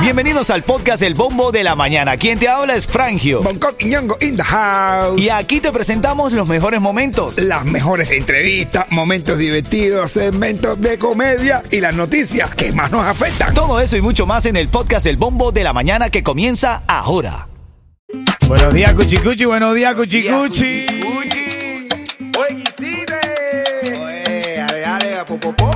Bienvenidos al podcast El Bombo de la Mañana. Quien te habla es Frangio. Bangkok y Ñongo in the house. Y aquí te presentamos los mejores momentos. Las mejores entrevistas, momentos divertidos, segmentos de comedia y las noticias que más nos afectan. Todo eso y mucho más en el podcast El Bombo de la Mañana que comienza ahora. Buenos días, Cuchicuchi. Buenos días, Cuchicuchi. Oye. Oye, ale, ale, popopó.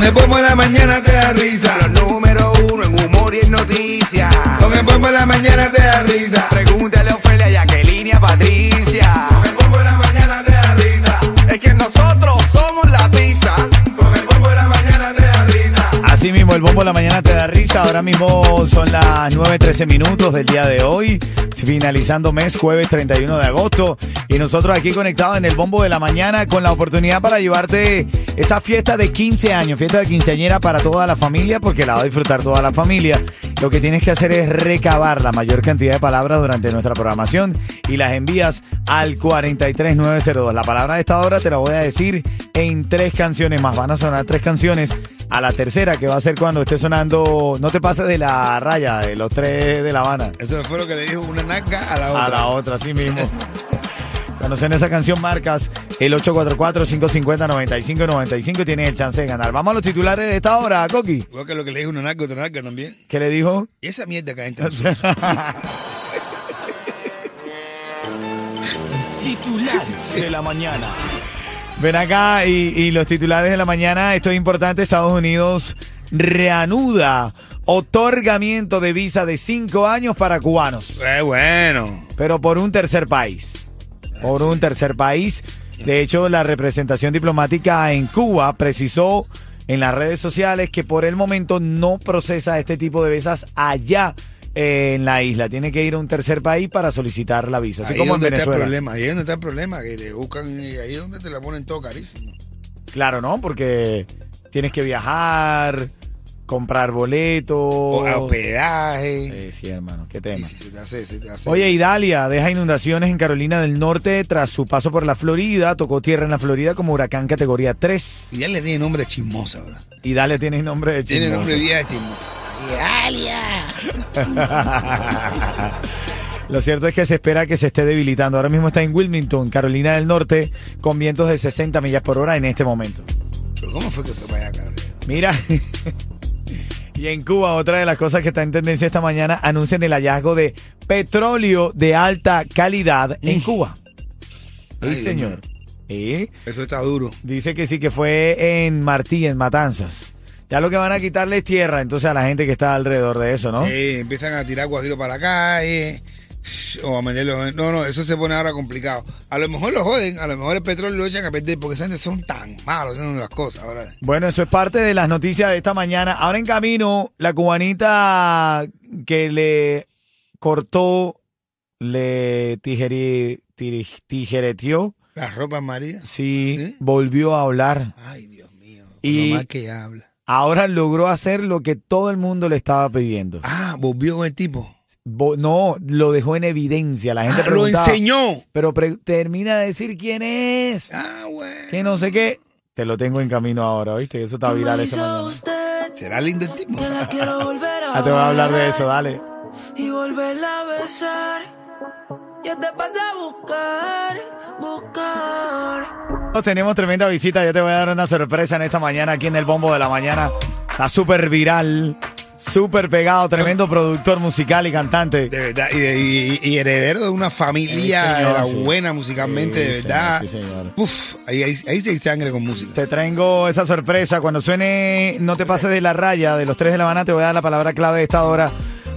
Con el en la mañana te da risa. Los número uno en humor y en noticias. Con el bombo en la mañana te da risa. Pregúntale a Ofelia, Jacqueline y a Patricia. De la mañana te da risa. Ahora mismo son las 9.13 minutos del día de hoy. Finalizando mes, jueves 31 de agosto. Y nosotros aquí conectados en el bombo de la mañana con la oportunidad para llevarte esa fiesta de 15 años, fiesta de quinceañera para toda la familia, porque la va a disfrutar toda la familia. Lo que tienes que hacer es recabar la mayor cantidad de palabras durante nuestra programación y las envías al 43902. La palabra de esta hora te la voy a decir en tres canciones más. Van a sonar tres canciones. A la tercera, que va a ser cuando esté sonando. No te pases de la raya, de los tres de La Habana. Eso fue lo que le dijo una naca a la otra. A la otra, así mismo. Cuando suene esa canción, marcas el 844-550-9595 y tienes el chance de ganar. Vamos a los titulares de esta hora, Coqui. Igual que lo que le dijo una naca, otra naca también. ¿Qué le dijo? Y esa mierda que entra. Titulares de la mañana. Ven acá y, y los titulares de la mañana. Esto es importante. Estados Unidos reanuda otorgamiento de visa de cinco años para cubanos. Eh, bueno. pero por un tercer país. Por un tercer país. De hecho, la representación diplomática en Cuba precisó en las redes sociales que por el momento no procesa este tipo de visas allá en la isla. Tiene que ir a un tercer país para solicitar la visa. Así ahí como en donde está el Venezuela. problema. Ahí es donde está el problema, que te buscan y ahí es donde te la ponen todo carísimo. Claro, ¿no? Porque tienes que viajar, comprar boletos. O hospedaje. Eh, sí, hermano, qué tema. Te hace, te hace. Oye, Idalia deja inundaciones en Carolina del Norte tras su paso por la Florida. Tocó tierra en la Florida como huracán categoría 3. Y ya le tiene nombre chismosa ahora. Idalia tiene nombre de Tiene chismoso. nombre de vieja chismosa. Lo cierto es que se espera que se esté debilitando. Ahora mismo está en Wilmington, Carolina del Norte, con vientos de 60 millas por hora en este momento. Pero ¿cómo fue que fue para allá, Carolina? Mira. Y en Cuba, otra de las cosas que está en tendencia esta mañana, anuncian el hallazgo de petróleo de alta calidad en Cuba. Ay, Sí, señor. ¿Eh? Eso está duro. Dice que sí, que fue en Martí, en Matanzas. Ya lo que van a quitarle es tierra, entonces a la gente que está alrededor de eso, ¿no? Eh, empiezan a tirar guajiro para la calle. O a meterlo. No, no, eso se pone ahora complicado. A lo mejor lo joden, a lo mejor el petróleo lo echan a perder porque esa gente son tan malos haciendo las cosas. Ahora. Bueno, eso es parte de las noticias de esta mañana. Ahora en camino, la cubanita que le cortó, le tijeri, tiri- tijereteó, Las ropas María. sí, ¿Sí? volvió a hablar. Ay, Dios mío. Y- Lo mal que habla. Ahora logró hacer lo que todo el mundo le estaba pidiendo. Ah, volvió con el tipo. Bo- No, lo dejó en evidencia. La gente Ah, lo enseñó. Pero pre- termina de decir quién es. Ah, bueno. Que no sé qué. Te lo tengo en camino ahora, ¿viste? Eso está viral esta mañana. usted Será lindo el tipo. la quiero volver a Ah, te voy a hablar de eso, dale. y volverla a besar. Yo te pasé a buscar, buscar. Tenemos tremenda visita. Yo te voy a dar una sorpresa en esta mañana aquí en el Bombo de la Mañana. Está súper viral, súper pegado, tremendo productor musical y cantante. De verdad, y, de- y- y heredero de una familia Sí, señor, era sí. buena musicalmente, Sí, de señor, verdad. sí, señor. Uf, ahí, ahí, ahí sí hay sangre con música. Te traigo esa sorpresa. Cuando suene No te pases de la raya de los tres de la Habana, te voy a dar la palabra clave de esta hora.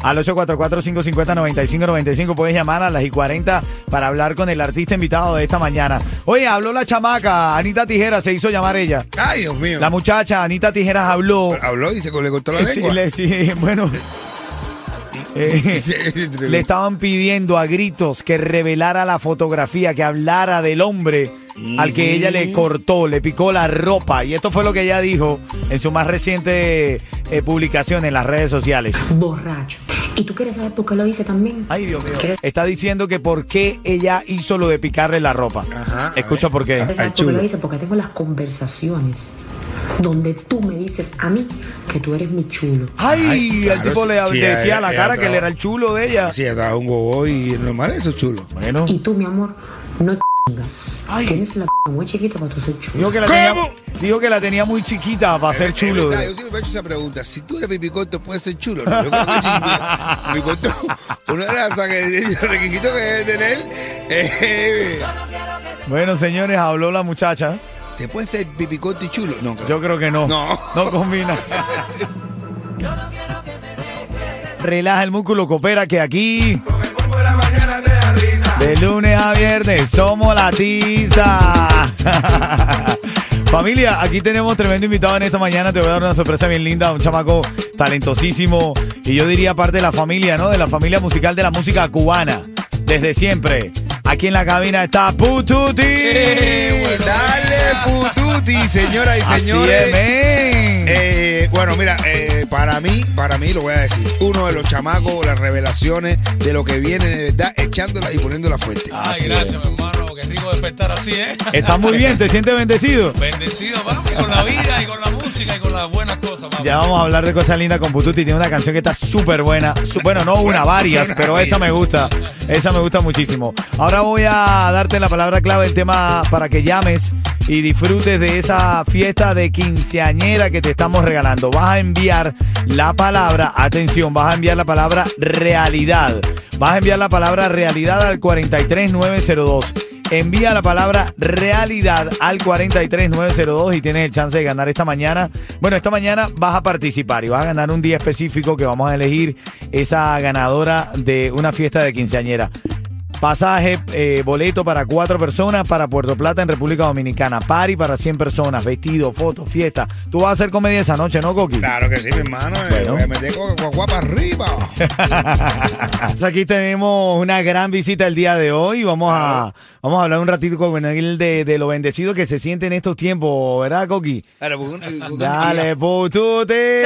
Al 844-550-9595 puedes llamar a las y 40 para hablar con el artista invitado de esta mañana. Oye, habló la chamaca, Anita Tijeras, se hizo llamar ella. Ay, Dios mío. La muchacha, Anita Tijeras, habló. Habló y se le cortó la Sí, lengua. le- sí, bueno. Eh, le estaban pidiendo a gritos que revelara la fotografía, que hablara del hombre al que ella le cortó, le picó la ropa. Y esto fue lo que ella dijo en su más reciente eh, publicación en las redes sociales. borracho. ¿Y tú quieres saber por qué lo hice también? Ay, Dios mío. ¿Quieres Está diciendo que por qué ella hizo lo de picarle la ropa. Ajá, a Escucha ver. por qué. Saber por qué chulo. lo hice? Porque tengo las conversaciones donde tú me dices a mí que tú eres mi chulo. Ay, Ay, el claro, tipo le sí, decía a la ella cara que él era el chulo de ella. Sí, trajo un gogo y normal, eso es chulo. Bueno, Y tú, mi amor, no chingas. Ay. Tienes la p muy chiquita para tú ser chulo. dijo que la, ¿Cómo? Dijo que la tenía muy chiquita para ser chulo. verdad, yo siempre me he hecho esa pregunta. Si tú eres pipicoto, ¿puedes ser chulo? No, yo creo que. Pipicoto, uno de los requisitos que debe tener eh, Bueno, señores, habló la muchacha. ¿Te puedes ser pipicoto y chulo? No, creo. Yo creo que no. No. No combina. Relaja el músculo, coopera que aquí. De lunes a viernes somos la tiza. Familia, aquí tenemos tremendo invitado en esta mañana. Te voy a dar una sorpresa bien linda. Un chamaco talentosísimo. Y yo diría parte de la familia, ¿no? De la familia musical de la música cubana. Desde siempre. Aquí en la cabina está Pututi. Dale, pututi, señoras y Así señores. es, men. Eh, bueno, mira, eh, para mí, para mí lo voy a decir, uno de los chamacos, las revelaciones de lo que viene de verdad, echándola y poniéndola fuerte. Así Ay, gracias, mi hermano. Rico despertar así, ¿eh? Estás muy bien, te sientes bendecido. Bendecido, papi, con la vida y con la música y con las buenas cosas, papi. Ya vamos a hablar de cosas lindas con Pututi. Tiene una canción que está súper buena. Bueno, no una, varias, pero esa me gusta. Esa me gusta muchísimo. Ahora voy a darte la palabra clave, el tema para que llames y disfrutes de esa fiesta de quinceañera que te estamos regalando. Vas a enviar la palabra, atención, vas a enviar la palabra realidad. Vas a enviar la palabra realidad al 43902. Envía la palabra realidad al 43902 y tienes el chance de ganar esta mañana. Bueno, esta mañana vas a participar y vas a ganar un día específico que vamos a elegir esa ganadora de una fiesta de quinceañera. Pasaje, eh, boleto para cuatro personas para Puerto Plata en República Dominicana. Party para 100 personas, vestido, foto, fiesta. Tú vas a hacer comedia esa noche, ¿no, Coqui? Claro que sí, mi hermano. eh, Bueno. voy a meter con guagua para arriba. Aquí tenemos una gran visita el día de hoy. Vamos a vamos a hablar un ratito con él de, de lo bendecido que se siente en estos tiempos, ¿verdad, Coqui? Dale, putute.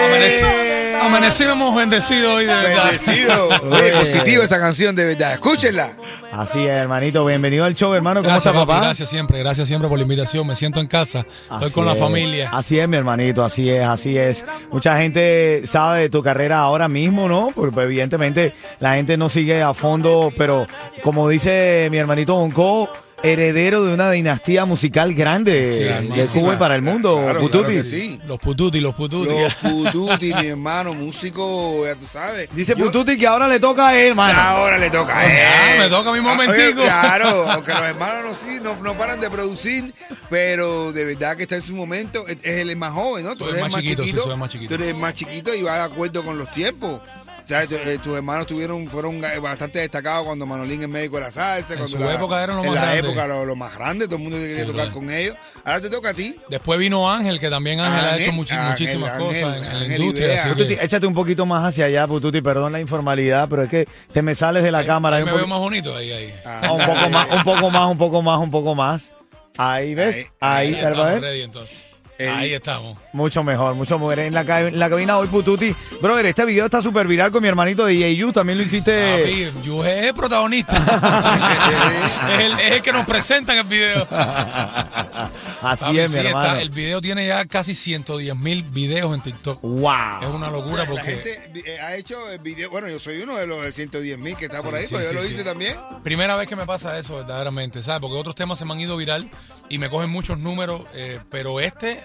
Amaneci- Amanecimos bendecidos hoy de verdad. Bendecido. Oye, positivo esta canción, de verdad. Escúchenla. Así es, hermanito. Bienvenido al show, hermano. ¿Cómo Gracias, está, papá? gracias siempre, gracias siempre por la invitación. Me siento en casa, estoy Así con la familia. Así es, mi hermanito, así es, así es. Mucha gente sabe de tu carrera ahora mismo, ¿no? Porque pues, evidentemente la gente no sigue a fondo, pero como dice mi hermanito Bonco, heredero de una dinastía musical grande Sí, de. Cuba y para el mundo, Claro, Pututi. claro que sí. Los pututi, los pututi. Los Pututi, mi hermano, músico, ya tú sabes. Dice Yo- Pututi que ahora le toca a él, mano. Ahora le toca a él. Ya, me toca mi Ah, momentico. oye, claro, aunque los hermanos no, sí, no, no paran de producir, pero de verdad que está en su momento. Es es el más joven, ¿no? Tú eres más el más chiquito, chiquito. sí, soy más chiquito. Tú eres el más chiquito y vas de acuerdo con los tiempos. Tu- eh, tus hermanos tuvieron, fueron eh, bastante destacados cuando Manolín es médico de la salsa. En cuando su la- época eran los En más la grandes. época lo, lo más grande, todo el mundo quería Sí, tocar con ellos. Ahora te toca a ti. Después vino Ángel, que también Ángel ha hecho Ángel, muchísimas Ángel, cosas en, en la industria. Échate un poquito más hacia allá, Pututi, perdón la informalidad, pero es que te me sales de la cámara. ahí un me veo más bonito ahí, ahí. Ah, un poco más, un poco más, un poco más, un poco más. Ahí ves, ahí, Ahí, ahí, ready entonces. Ahí estamos. Mucho mejor, mucho mejor. En la, en la cabina hoy, Pututi. Brother, este video está súper viral con mi hermanito de DJU. También lo hiciste. Papi, es el protagonista. es, el, es el que nos presenta en el video. Así Papi, es, sí, mi está- hermano. el video tiene ya casi 110 mil videos en TikTok. Wow. Es una O locura la porque gente eh, ha hecho el video. Bueno, yo soy uno de los 110 mil que está por ahí, Sí, sí, yo lo hice sí. también. primera vez que me pasa eso verdaderamente, ¿sabes? Porque otros temas se me han ido viral y me cogen muchos números, eh, pero este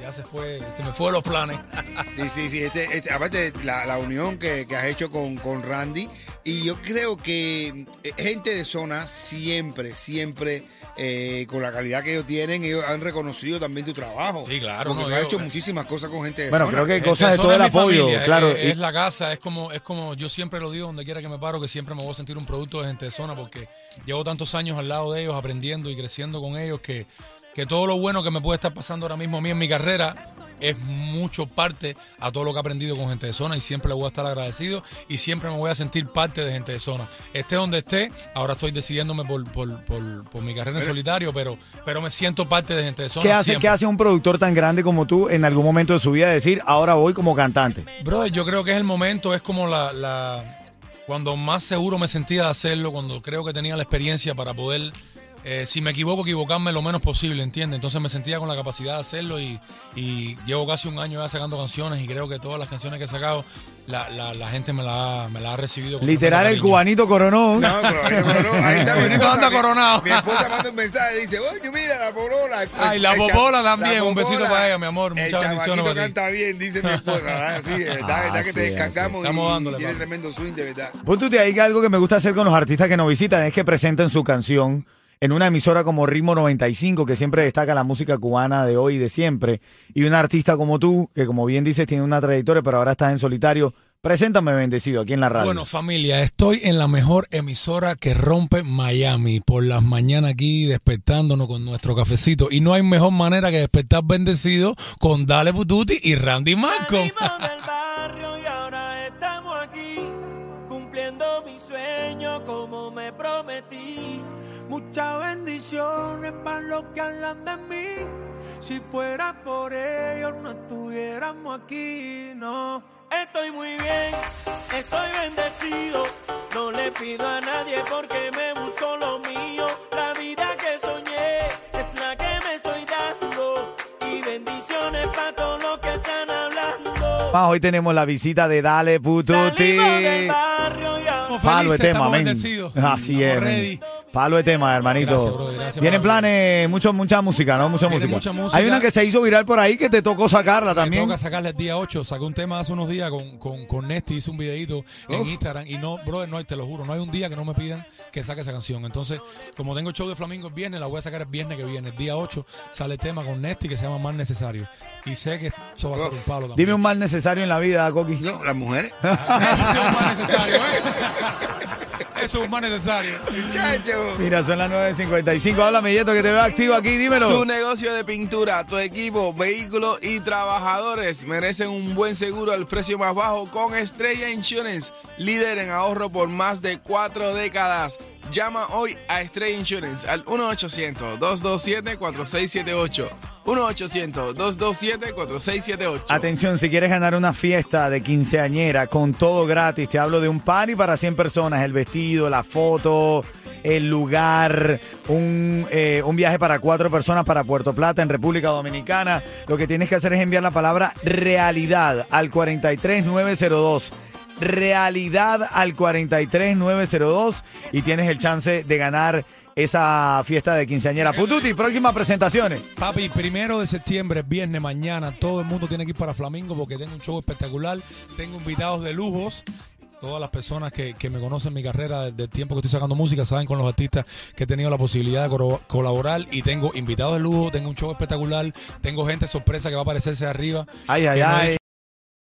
ya se fue, se me fue de los planes. Sí, sí, sí. Este, este- aparte, la, la unión que, que has hecho con, con Randy. Y yo creo que eh, gente de zona siempre, siempre, eh, con la calidad que ellos tienen, ellos han reconocido también tu trabajo. Sí, claro, Porque no, tú has yo- hecho muchísimas cosas con gente de Bueno, zona. creo que hay cosas de todo el apoyo, familia, claro. Es, y- es la casa, es como, es como yo siempre lo digo donde quiera que me paro, que siempre me voy a sentir un producto de gente de zona porque llevo tantos años al lado de ellos, aprendiendo y creciendo con ellos, que, que todo lo bueno que me puede estar pasando ahora mismo a mí en mi carrera, es mucho parte a todo lo que he aprendido con gente de zona y siempre le voy a estar agradecido y siempre me voy a sentir parte de gente de zona. Esté donde esté, ahora estoy decidiéndome por, por, por, por mi carrera en solitario, pero, pero me siento parte de gente de zona. ¿Qué hace, siempre. ¿Qué hace un productor tan grande como tú en algún momento de su vida decir, ahora voy como cantante? Brother, yo creo que es el momento, es como la, la- cuando más seguro me sentía de hacerlo, cuando creo que tenía la experiencia para poder, eh, si me equivoco, equivocarme lo menos posible, ¿entiendes? Entonces me sentía con la capacidad de hacerlo y, y llevo casi un año ya sacando canciones y creo que todas las canciones que he sacado, la, la, la gente me la, ha- me la ha recibido. con Literal, el cubanito coronó. No, pero, no, ahí está mi esposa. anda mi- coronado. Mi esposa manda un mensaje y dice, oye, mira la popola. Ay, la popola también, la un besito para ella, mi amor, El muchas bendiciones ti. canta bien, dice mi esposa. ¿verdad? Sí, de verdad, Ah, verdad que te sí, descargamos Estamos y, dándole, tiene tremendo swing, de verdad. Punto hay algo que me gusta hacer con los artistas que nos visitan es que presenten su canción en una emisora como Ritmo 95, que siempre destaca la música cubana de hoy y de siempre, y un artista como tú, que como bien dices, tiene una trayectoria, pero ahora estás en solitario. Preséntame, bendecido, aquí en la radio. Bueno, familia, estoy en la mejor emisora que rompe Miami. Por las mañanas aquí despertándonos con nuestro cafecito. Y no hay mejor manera que despertar bendecido con Dale Pututi y Randy Malcolm. Muchas bendiciones para los que hablan de mí. Si fuera por ellos no estuviéramos aquí, no. Estoy muy bien, estoy bendecido. No le pido a nadie porque me busco lo mío. La vida que soñé es la que me estoy dando. Y bendiciones para todos los que están hablando. Más, hoy tenemos la visita de Dale Pututi. Salimos del barrio y Palo de tema, bendecidos. Así es, Estamos men. Palo de tema, hermanito. Gracias, brother, gracias, Vienen planes, mucho, mucha música, ¿no? Mucha música. mucha música. Hay una que se hizo viral por ahí que te tocó sacarla Me también. toca sacarle el día 8. Saqué un tema hace unos días con, con, con Nesty, hice un videito en Instagram. Y no, brother, no, te lo juro, no hay un día que no me pidan que saque esa canción. Entonces, como tengo el show de Flamingo el viernes, la voy a sacar el viernes que viene. El día 8 sale el tema con Nesty que se llama Más Necesario. Y sé que eso va a ser un palo también. Dime un mal necesario en la vida, Coqui. No, las mujeres. Eso es un más necesario, ¿eh? Eso es un más necesario. Muchachos. Mira, son las 9.55. Háblame, Yeto, que te veo activo aquí. Dímelo. Tu negocio de pintura, tu equipo, vehículos y trabajadores merecen un buen seguro al precio más bajo con Estrella Insurance, líder en ahorro por más de cuatro décadas. Llama hoy a Estrella Insurance al 1-800-227-4678. 1-800-227-4678. Atención, si quieres ganar una fiesta de quinceañera con todo gratis, te hablo de un party para 100 personas, el vestido, la foto, el lugar, un, eh, un viaje para cuatro personas para Puerto Plata en República Dominicana. Lo que tienes que hacer es enviar la palabra realidad al 43902. Realidad al 43902 y tienes el chance de ganar esa fiesta de quinceañera. Pututi, próximas presentaciones. Papi, primero de septiembre, viernes, mañana, todo el mundo tiene que ir para Flamingo porque tengo un show espectacular. Tengo invitados de lujos. Todas las personas que, que me conocen mi carrera del, del tiempo que estoy sacando música saben con los artistas que he tenido la posibilidad de colaborar y tengo invitados de lujo, tengo un show espectacular, tengo gente sorpresa que va a aparecerse arriba. Ay, ay, no ay.